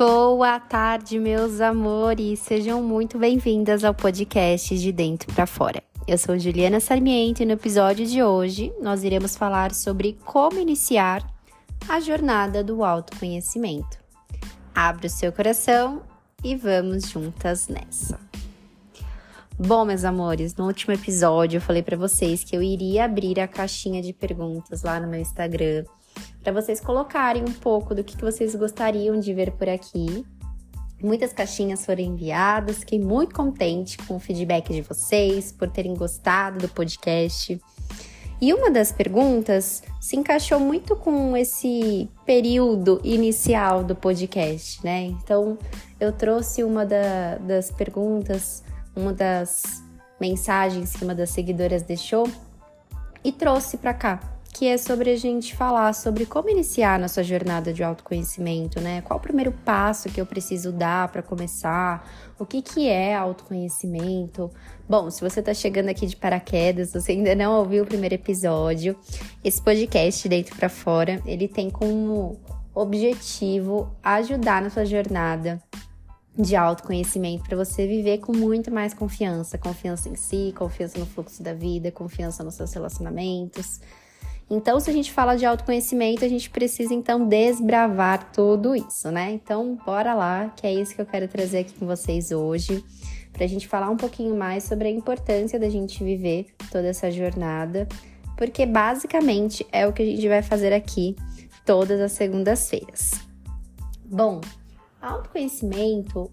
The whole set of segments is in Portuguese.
Boa tarde, meus amores. Sejam muito bem-vindas ao podcast de Dentro para Fora. Eu sou Juliana Sarmiento e no episódio de hoje nós iremos falar sobre como iniciar a jornada do autoconhecimento. Abra o seu coração e vamos juntas nessa. Bom, meus amores, no último episódio eu falei para vocês que eu iria abrir a caixinha de perguntas lá no meu Instagram para vocês colocarem um pouco do que, que vocês gostariam de ver por aqui. Muitas caixinhas foram enviadas, fiquei muito contente com o feedback de vocês, por terem gostado do podcast. E uma das perguntas se encaixou muito com esse período inicial do podcast, né? Então, eu trouxe uma da, das perguntas, uma das mensagens que uma das seguidoras deixou e trouxe para cá que é sobre a gente falar sobre como iniciar nossa jornada de autoconhecimento, né? Qual o primeiro passo que eu preciso dar para começar? O que, que é autoconhecimento? Bom, se você está chegando aqui de paraquedas, você ainda não ouviu o primeiro episódio, esse podcast Dentro para Fora, ele tem como objetivo ajudar na sua jornada de autoconhecimento para você viver com muito mais confiança, confiança em si, confiança no fluxo da vida, confiança nos seus relacionamentos, então, se a gente fala de autoconhecimento, a gente precisa então desbravar tudo isso, né? Então, bora lá, que é isso que eu quero trazer aqui com vocês hoje, para a gente falar um pouquinho mais sobre a importância da gente viver toda essa jornada, porque basicamente é o que a gente vai fazer aqui todas as segundas-feiras. Bom, autoconhecimento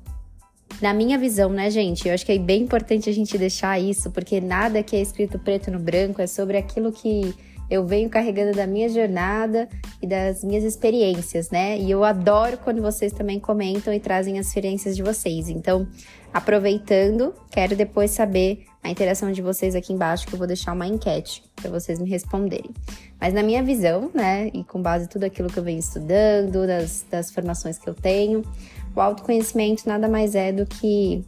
na minha visão, né, gente? Eu acho que é bem importante a gente deixar isso, porque nada que é escrito preto no branco é sobre aquilo que eu venho carregando da minha jornada e das minhas experiências, né? E eu adoro quando vocês também comentam e trazem as experiências de vocês. Então, aproveitando, quero depois saber a interação de vocês aqui embaixo, que eu vou deixar uma enquete para vocês me responderem. Mas na minha visão, né, e com base em tudo aquilo que eu venho estudando, das, das formações que eu tenho, o autoconhecimento nada mais é do que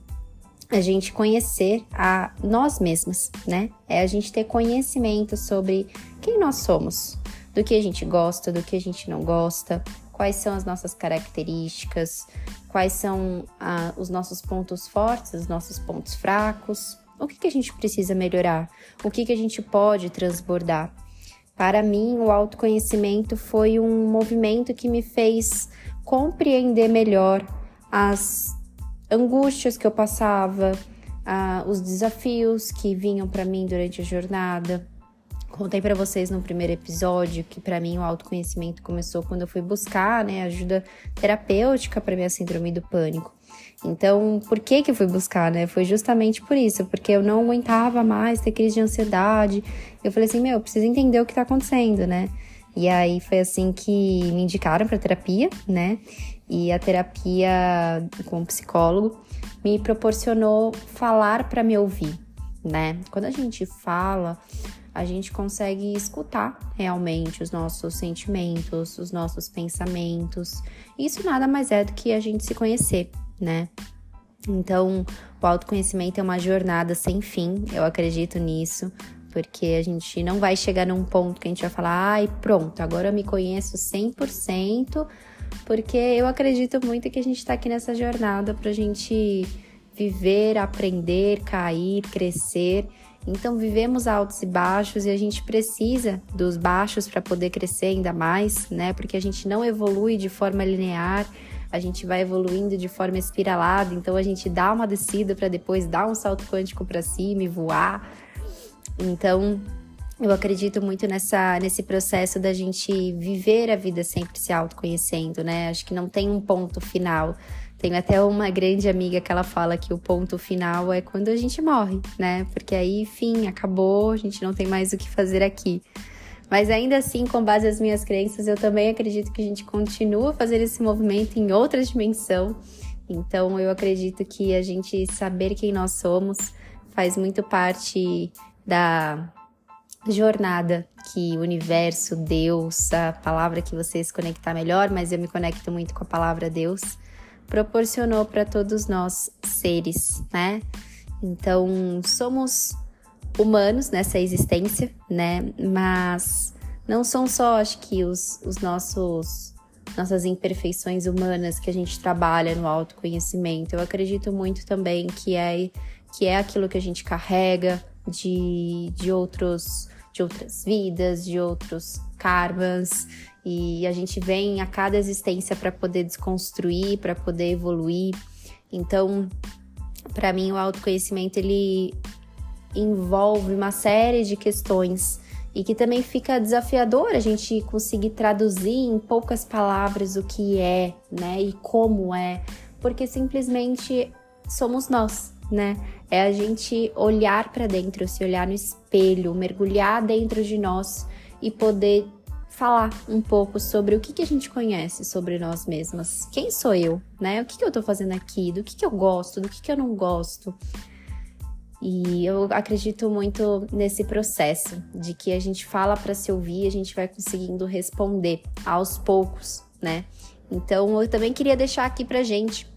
a gente conhecer a nós mesmos, né? É a gente ter conhecimento sobre quem nós somos, do que a gente gosta, do que a gente não gosta, quais são as nossas características, quais são ah, os nossos pontos fortes, os nossos pontos fracos, o que, que a gente precisa melhorar, o que, que a gente pode transbordar. Para mim, o autoconhecimento foi um movimento que me fez compreender melhor as angústias que eu passava, ah, os desafios que vinham para mim durante a jornada. Contei para vocês no primeiro episódio que para mim o autoconhecimento começou quando eu fui buscar, né, ajuda terapêutica para minha síndrome do pânico. Então, por que que eu fui buscar, né? Foi justamente por isso, porque eu não aguentava mais ter crise de ansiedade. Eu falei assim, meu, eu preciso entender o que tá acontecendo, né? E aí foi assim que me indicaram para terapia, né? E a terapia com o psicólogo me proporcionou falar para me ouvir, né? Quando a gente fala, a gente consegue escutar realmente os nossos sentimentos, os nossos pensamentos. Isso nada mais é do que a gente se conhecer, né? Então, o autoconhecimento é uma jornada sem fim, eu acredito nisso, porque a gente não vai chegar num ponto que a gente vai falar, ai, pronto, agora eu me conheço 100%, porque eu acredito muito que a gente está aqui nessa jornada para a gente viver, aprender, cair, crescer. Então vivemos altos e baixos e a gente precisa dos baixos para poder crescer ainda mais, né? Porque a gente não evolui de forma linear, a gente vai evoluindo de forma espiralada, então a gente dá uma descida para depois dar um salto quântico para cima e voar. Então, eu acredito muito nessa, nesse processo da gente viver a vida sempre se autoconhecendo, né? Acho que não tem um ponto final. Tenho até uma grande amiga que ela fala que o ponto final é quando a gente morre, né? Porque aí, fim, acabou, a gente não tem mais o que fazer aqui. Mas ainda assim, com base nas minhas crenças, eu também acredito que a gente continua a fazer esse movimento em outra dimensão. Então, eu acredito que a gente saber quem nós somos faz muito parte da jornada que o universo, Deus, a palavra que você se conectar melhor, mas eu me conecto muito com a palavra Deus, proporcionou para todos nós seres, né? Então, somos humanos nessa existência, né? Mas não são só, acho que, os, os nossos nossas imperfeições humanas que a gente trabalha no autoconhecimento. Eu acredito muito também que é que é aquilo que a gente carrega de, de outros de outras vidas, de outros karmas, e a gente vem a cada existência para poder desconstruir, para poder evoluir. Então, para mim o autoconhecimento ele envolve uma série de questões e que também fica desafiador a gente conseguir traduzir em poucas palavras o que é, né, e como é, porque simplesmente somos nós, né? É a gente olhar para dentro, se olhar no espelho, mergulhar dentro de nós e poder falar um pouco sobre o que, que a gente conhece sobre nós mesmas. Quem sou eu, né? O que, que eu tô fazendo aqui? Do que, que eu gosto? Do que, que eu não gosto? E eu acredito muito nesse processo de que a gente fala para se ouvir, a gente vai conseguindo responder aos poucos, né? Então eu também queria deixar aqui pra gente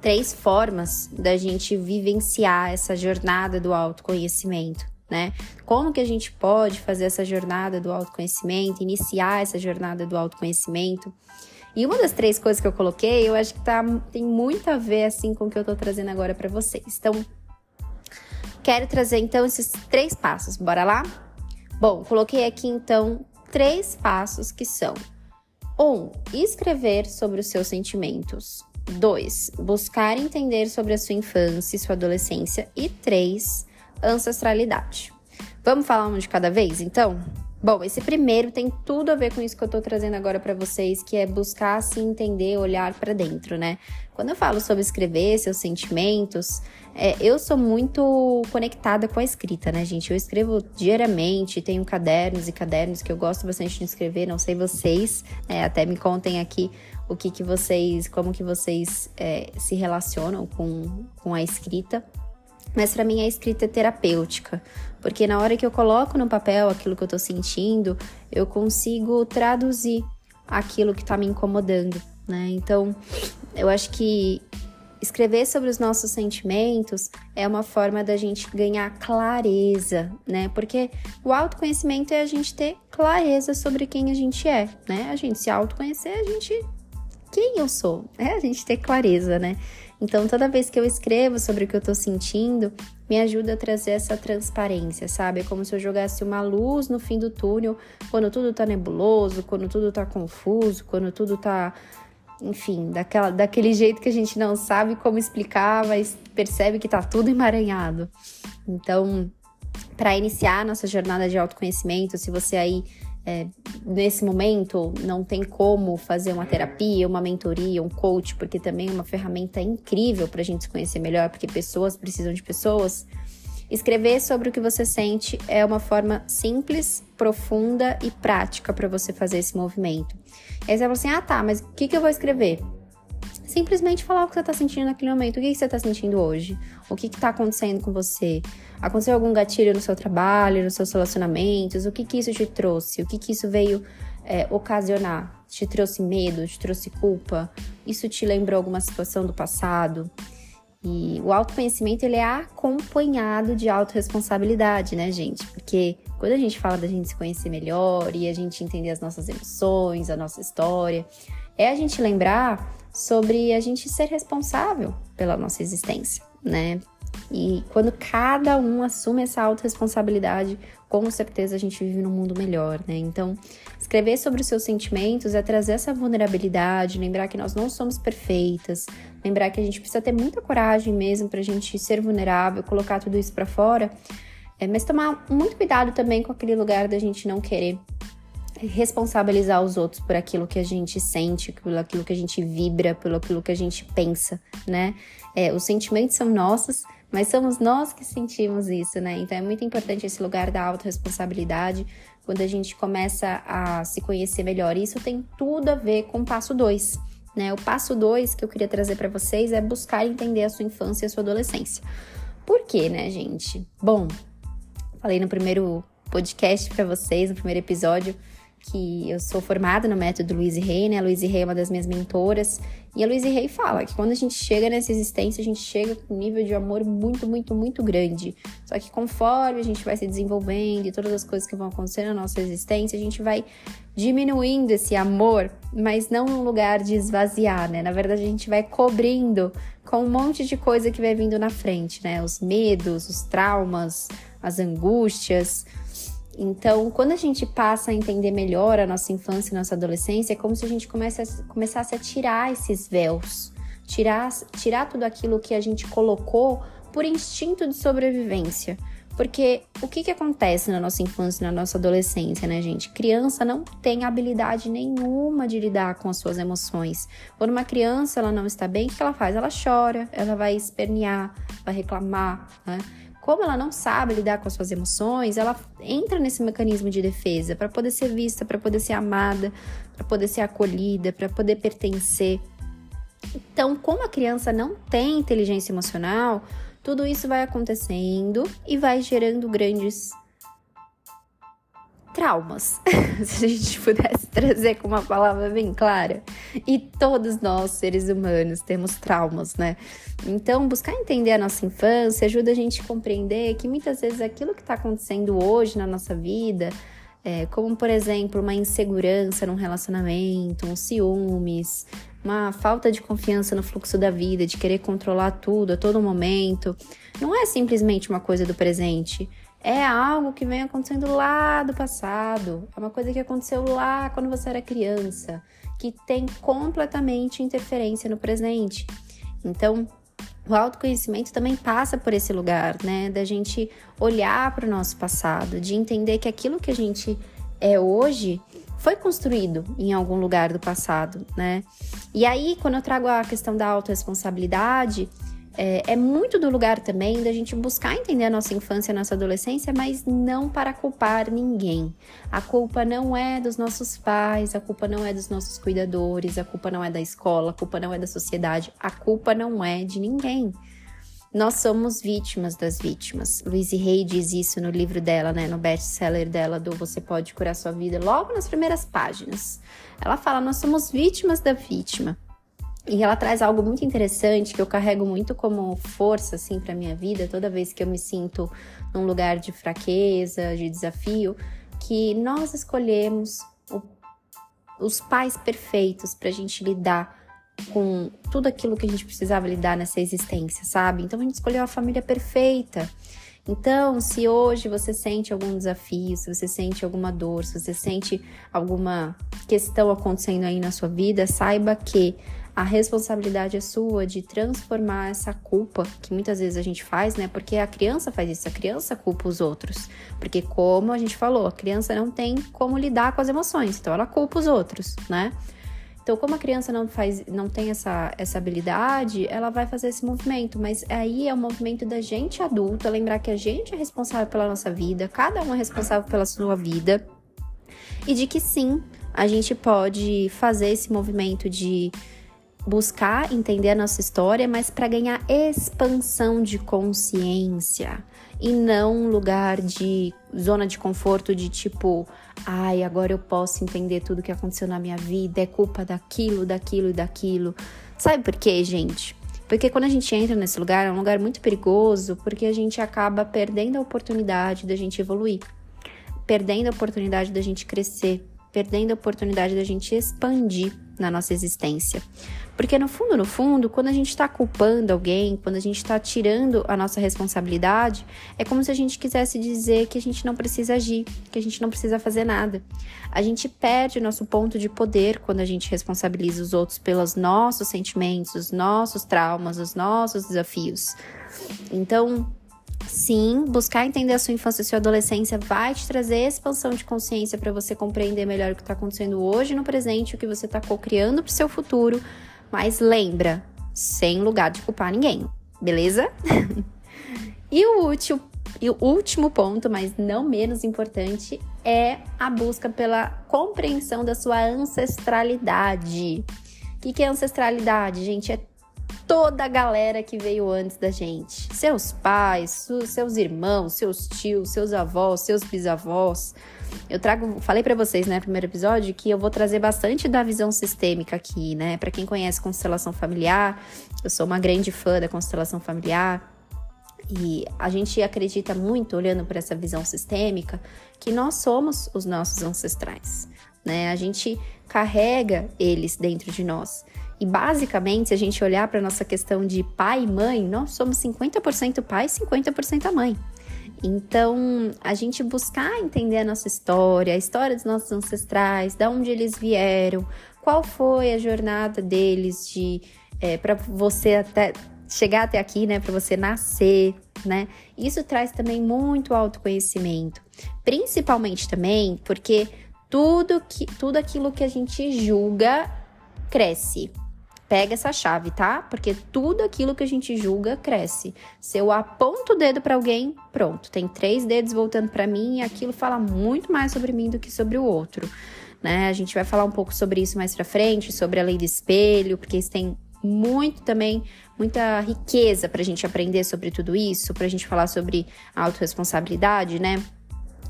três formas da gente vivenciar essa jornada do autoconhecimento, né? Como que a gente pode fazer essa jornada do autoconhecimento, iniciar essa jornada do autoconhecimento? E uma das três coisas que eu coloquei, eu acho que tá, tem muito a ver assim com o que eu tô trazendo agora para vocês. Então, quero trazer então esses três passos. Bora lá? Bom, coloquei aqui então três passos que são: um, escrever sobre os seus sentimentos. 2. Buscar entender sobre a sua infância e sua adolescência. E 3. Ancestralidade. Vamos falar um de cada vez, então? Bom, esse primeiro tem tudo a ver com isso que eu tô trazendo agora para vocês, que é buscar se entender, olhar para dentro, né? Quando eu falo sobre escrever seus sentimentos, é, eu sou muito conectada com a escrita, né, gente? Eu escrevo diariamente, tenho cadernos e cadernos que eu gosto bastante de escrever, não sei vocês, é, até me contem aqui o que, que vocês, como que vocês é, se relacionam com, com a escrita. Mas para mim a escrita é terapêutica, porque na hora que eu coloco no papel aquilo que eu tô sentindo, eu consigo traduzir aquilo que tá me incomodando, né? Então, eu acho que escrever sobre os nossos sentimentos é uma forma da gente ganhar clareza, né? Porque o autoconhecimento é a gente ter clareza sobre quem a gente é, né? A gente se autoconhecer, a gente quem eu sou, é a gente ter clareza, né? Então, toda vez que eu escrevo sobre o que eu tô sentindo, me ajuda a trazer essa transparência, sabe? É como se eu jogasse uma luz no fim do túnel, quando tudo tá nebuloso, quando tudo tá confuso, quando tudo tá, enfim, daquela, daquele jeito que a gente não sabe como explicar, mas percebe que tá tudo emaranhado. Então, para iniciar nossa jornada de autoconhecimento, se você aí é, nesse momento não tem como fazer uma terapia, uma mentoria, um coach, porque também é uma ferramenta incrível para a gente se conhecer melhor, porque pessoas precisam de pessoas. Escrever sobre o que você sente é uma forma simples, profunda e prática para você fazer esse movimento. E aí você fala assim: ah tá, mas o que, que eu vou escrever? Simplesmente falar o que você está sentindo naquele momento. O que, que você está sentindo hoje? O que está acontecendo com você? Aconteceu algum gatilho no seu trabalho, nos seus relacionamentos? O que, que isso te trouxe? O que, que isso veio é, ocasionar? Te trouxe medo? Te trouxe culpa? Isso te lembrou alguma situação do passado? E o autoconhecimento ele é acompanhado de autorresponsabilidade, né, gente? Porque quando a gente fala da gente se conhecer melhor e a gente entender as nossas emoções, a nossa história, é a gente lembrar sobre a gente ser responsável pela nossa existência, né? E quando cada um assume essa autorresponsabilidade, com certeza a gente vive num mundo melhor, né? Então, escrever sobre os seus sentimentos é trazer essa vulnerabilidade, lembrar que nós não somos perfeitas, lembrar que a gente precisa ter muita coragem mesmo pra gente ser vulnerável, colocar tudo isso para fora, é, mas tomar muito cuidado também com aquele lugar da gente não querer responsabilizar os outros por aquilo que a gente sente, por aquilo que a gente vibra, por aquilo que a gente pensa, né? É, os sentimentos são nossos, mas somos nós que sentimos isso, né? Então é muito importante esse lugar da autorresponsabilidade quando a gente começa a se conhecer melhor. Isso tem tudo a ver com o passo 2. Né? O passo 2 que eu queria trazer para vocês é buscar entender a sua infância e a sua adolescência. Por quê, né, gente? Bom, falei no primeiro podcast para vocês, no primeiro episódio, que eu sou formada no método Louise Hay, né? A Louise Hay é uma das minhas mentoras. E a Louise Hay fala que quando a gente chega nessa existência, a gente chega com um nível de amor muito, muito, muito grande. Só que conforme a gente vai se desenvolvendo e todas as coisas que vão acontecer na nossa existência, a gente vai diminuindo esse amor, mas não num lugar de esvaziar, né? Na verdade, a gente vai cobrindo com um monte de coisa que vai vindo na frente, né? Os medos, os traumas, as angústias. Então, quando a gente passa a entender melhor a nossa infância e nossa adolescência, é como se a gente começasse a tirar esses véus, tirar, tirar tudo aquilo que a gente colocou por instinto de sobrevivência. Porque o que, que acontece na nossa infância e na nossa adolescência, né, gente? Criança não tem habilidade nenhuma de lidar com as suas emoções. Quando uma criança ela não está bem, o que ela faz? Ela chora, ela vai espernear, vai reclamar, né? Como ela não sabe lidar com as suas emoções, ela entra nesse mecanismo de defesa para poder ser vista, para poder ser amada, para poder ser acolhida, para poder pertencer. Então, como a criança não tem inteligência emocional, tudo isso vai acontecendo e vai gerando grandes traumas, se a gente pudesse trazer com uma palavra bem clara. E todos nós, seres humanos, temos traumas, né? Então, buscar entender a nossa infância ajuda a gente a compreender que muitas vezes aquilo que está acontecendo hoje na nossa vida, é, como por exemplo uma insegurança num relacionamento, um ciúmes, uma falta de confiança no fluxo da vida, de querer controlar tudo a todo momento, não é simplesmente uma coisa do presente é algo que vem acontecendo lá do passado, é uma coisa que aconteceu lá quando você era criança, que tem completamente interferência no presente. Então, o autoconhecimento também passa por esse lugar, né? Da gente olhar para o nosso passado, de entender que aquilo que a gente é hoje foi construído em algum lugar do passado, né? E aí, quando eu trago a questão da autorresponsabilidade, é, é, muito do lugar também da gente buscar entender a nossa infância, a nossa adolescência, mas não para culpar ninguém. A culpa não é dos nossos pais, a culpa não é dos nossos cuidadores, a culpa não é da escola, a culpa não é da sociedade, a culpa não é de ninguém. Nós somos vítimas das vítimas. Louise Hay diz isso no livro dela, né, no best-seller dela do Você Pode Curar Sua Vida, logo nas primeiras páginas. Ela fala: Nós somos vítimas da vítima. E ela traz algo muito interessante que eu carrego muito como força assim para minha vida, toda vez que eu me sinto num lugar de fraqueza, de desafio, que nós escolhemos o, os pais perfeitos para a gente lidar com tudo aquilo que a gente precisava lidar nessa existência, sabe? Então a gente escolheu a família perfeita. Então, se hoje você sente algum desafio, se você sente alguma dor, se você sente alguma questão acontecendo aí na sua vida, saiba que a responsabilidade é sua de transformar essa culpa que muitas vezes a gente faz, né? Porque a criança faz isso, a criança culpa os outros. Porque, como a gente falou, a criança não tem como lidar com as emoções, então ela culpa os outros, né? Então, como a criança não faz, não tem essa, essa habilidade, ela vai fazer esse movimento. Mas aí é o movimento da gente adulta, lembrar que a gente é responsável pela nossa vida, cada um é responsável pela sua vida. E de que sim, a gente pode fazer esse movimento de buscar entender a nossa história, mas para ganhar expansão de consciência e não um lugar de zona de conforto de tipo, ai, agora eu posso entender tudo que aconteceu na minha vida, é culpa daquilo, daquilo e daquilo. Sabe por quê, gente? Porque quando a gente entra nesse lugar, é um lugar muito perigoso, porque a gente acaba perdendo a oportunidade da gente evoluir, perdendo a oportunidade da gente crescer, perdendo a oportunidade da gente expandir na nossa existência. Porque no fundo, no fundo, quando a gente está culpando alguém, quando a gente está tirando a nossa responsabilidade, é como se a gente quisesse dizer que a gente não precisa agir, que a gente não precisa fazer nada. A gente perde o nosso ponto de poder quando a gente responsabiliza os outros pelos nossos sentimentos, os nossos traumas, os nossos desafios. Então, Sim, buscar entender a sua infância e sua adolescência vai te trazer expansão de consciência para você compreender melhor o que está acontecendo hoje no presente, o que você está co-criando para o seu futuro. Mas lembra, sem lugar de culpar ninguém, beleza? e o último, e o último ponto, mas não menos importante, é a busca pela compreensão da sua ancestralidade. O que, que é ancestralidade, gente? É toda a galera que veio antes da gente. Seus pais, seus irmãos, seus tios, seus avós, seus bisavós. Eu trago, falei para vocês, né, no primeiro episódio, que eu vou trazer bastante da visão sistêmica aqui, né? Para quem conhece constelação familiar, eu sou uma grande fã da constelação familiar. E a gente acredita muito, olhando para essa visão sistêmica, que nós somos os nossos ancestrais, né? A gente carrega eles dentro de nós. E basicamente, se a gente olhar para nossa questão de pai e mãe, nós somos 50% pai e 50% mãe. Então, a gente buscar entender a nossa história, a história dos nossos ancestrais, de onde eles vieram, qual foi a jornada deles de é, para você até chegar até aqui, né, para você nascer, né? Isso traz também muito autoconhecimento, principalmente também porque tudo que tudo aquilo que a gente julga cresce. Pega essa chave, tá? Porque tudo aquilo que a gente julga cresce. Se eu aponto o dedo para alguém, pronto, tem três dedos voltando para mim e aquilo fala muito mais sobre mim do que sobre o outro. Né? A gente vai falar um pouco sobre isso mais para frente, sobre a lei do espelho, porque isso tem muito também, muita riqueza para a gente aprender sobre tudo isso, para a gente falar sobre autorresponsabilidade, né?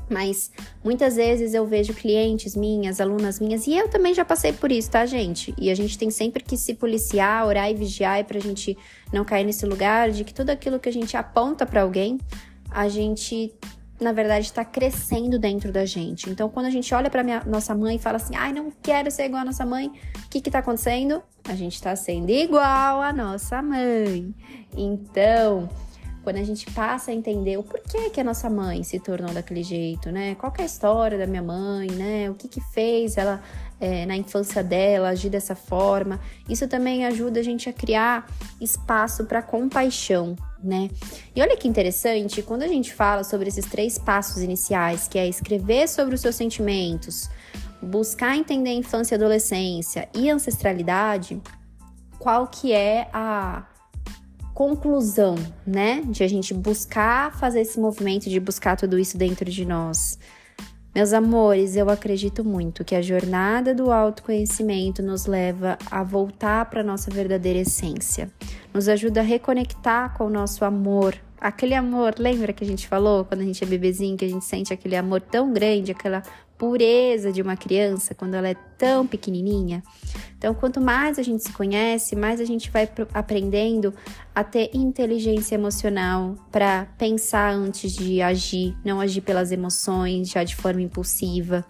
Mas muitas vezes eu vejo clientes minhas, alunas minhas, e eu também já passei por isso, tá, gente? E a gente tem sempre que se policiar, orar e vigiar pra gente não cair nesse lugar de que tudo aquilo que a gente aponta para alguém, a gente na verdade está crescendo dentro da gente. Então, quando a gente olha para nossa mãe e fala assim: "Ai, não quero ser igual a nossa mãe", o que que tá acontecendo? A gente está sendo igual a nossa mãe. Então, quando a gente passa a entender o porquê que a nossa mãe se tornou daquele jeito, né? Qual é a história da minha mãe, né? O que que fez ela é, na infância dela agir dessa forma? Isso também ajuda a gente a criar espaço para compaixão, né? E olha que interessante, quando a gente fala sobre esses três passos iniciais, que é escrever sobre os seus sentimentos, buscar entender a infância e adolescência e ancestralidade, qual que é a conclusão, né? De a gente buscar fazer esse movimento, de buscar tudo isso dentro de nós. Meus amores, eu acredito muito que a jornada do autoconhecimento nos leva a voltar para nossa verdadeira essência. Nos ajuda a reconectar com o nosso amor. Aquele amor, lembra que a gente falou quando a gente é bebezinho, que a gente sente aquele amor tão grande, aquela pureza de uma criança quando ela é tão pequenininha. Então, quanto mais a gente se conhece, mais a gente vai aprendendo a ter inteligência emocional para pensar antes de agir, não agir pelas emoções, já de forma impulsiva.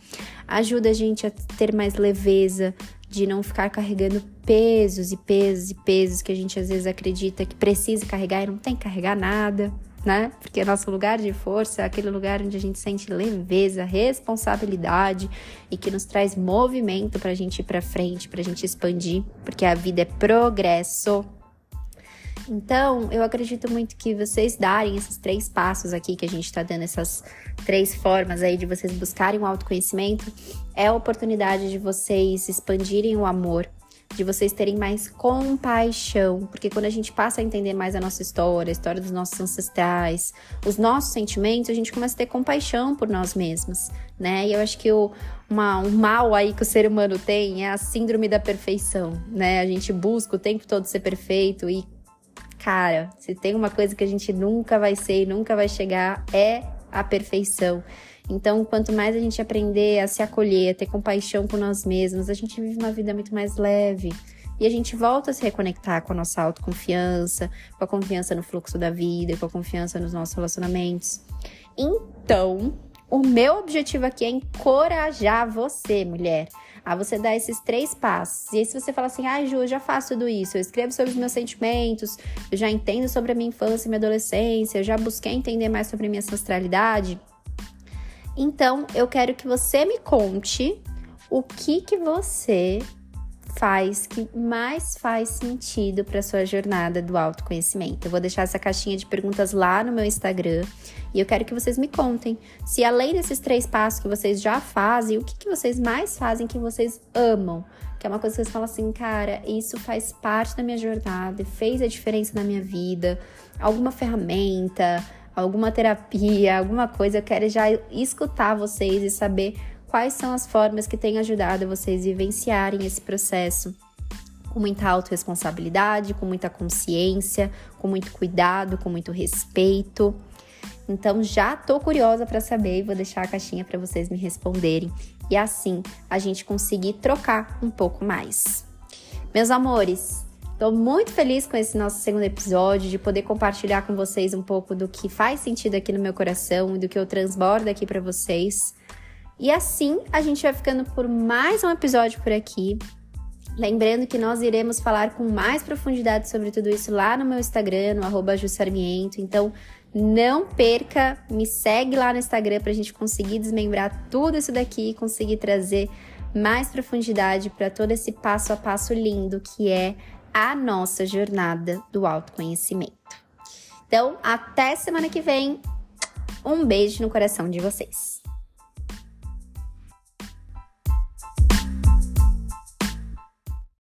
Ajuda a gente a ter mais leveza, de não ficar carregando pesos e pesos e pesos que a gente às vezes acredita que precisa carregar e não tem que carregar nada né? Porque é nosso lugar de força é aquele lugar onde a gente sente leveza, responsabilidade e que nos traz movimento para a gente ir para frente, para a gente expandir, porque a vida é progresso. Então, eu acredito muito que vocês darem esses três passos aqui que a gente está dando, essas três formas aí de vocês buscarem o autoconhecimento, é a oportunidade de vocês expandirem o amor de vocês terem mais compaixão, porque quando a gente passa a entender mais a nossa história, a história dos nossos ancestrais, os nossos sentimentos, a gente começa a ter compaixão por nós mesmos, né? E eu acho que o uma, um mal aí que o ser humano tem é a síndrome da perfeição, né? A gente busca o tempo todo ser perfeito e cara, se tem uma coisa que a gente nunca vai ser e nunca vai chegar é a perfeição. Então, quanto mais a gente aprender a se acolher, a ter compaixão com nós mesmos, a gente vive uma vida muito mais leve. E a gente volta a se reconectar com a nossa autoconfiança, com a confiança no fluxo da vida, com a confiança nos nossos relacionamentos. Então, o meu objetivo aqui é encorajar você, mulher, a você dar esses três passos. E aí, se você fala assim, ah, Ju, eu já faço tudo isso, eu escrevo sobre os meus sentimentos, eu já entendo sobre a minha infância e minha adolescência, eu já busquei entender mais sobre a minha ancestralidade, então, eu quero que você me conte o que que você faz que mais faz sentido para sua jornada do autoconhecimento. Eu vou deixar essa caixinha de perguntas lá no meu Instagram e eu quero que vocês me contem se além desses três passos que vocês já fazem, o que, que vocês mais fazem que vocês amam. Que é uma coisa que vocês falam assim, cara, isso faz parte da minha jornada, fez a diferença na minha vida. Alguma ferramenta, alguma terapia, alguma coisa, eu quero já escutar vocês e saber quais são as formas que têm ajudado vocês a vivenciarem esse processo com muita autorresponsabilidade, com muita consciência, com muito cuidado, com muito respeito. Então já tô curiosa para saber e vou deixar a caixinha para vocês me responderem e assim a gente conseguir trocar um pouco mais. Meus amores, Estou muito feliz com esse nosso segundo episódio, de poder compartilhar com vocês um pouco do que faz sentido aqui no meu coração e do que eu transbordo aqui para vocês. E assim a gente vai ficando por mais um episódio por aqui. Lembrando que nós iremos falar com mais profundidade sobre tudo isso lá no meu Instagram, no arroba Jussarmiento. Então, não perca, me segue lá no Instagram para a gente conseguir desmembrar tudo isso daqui e conseguir trazer mais profundidade para todo esse passo a passo lindo que é a nossa jornada do autoconhecimento. Então, até semana que vem. Um beijo no coração de vocês.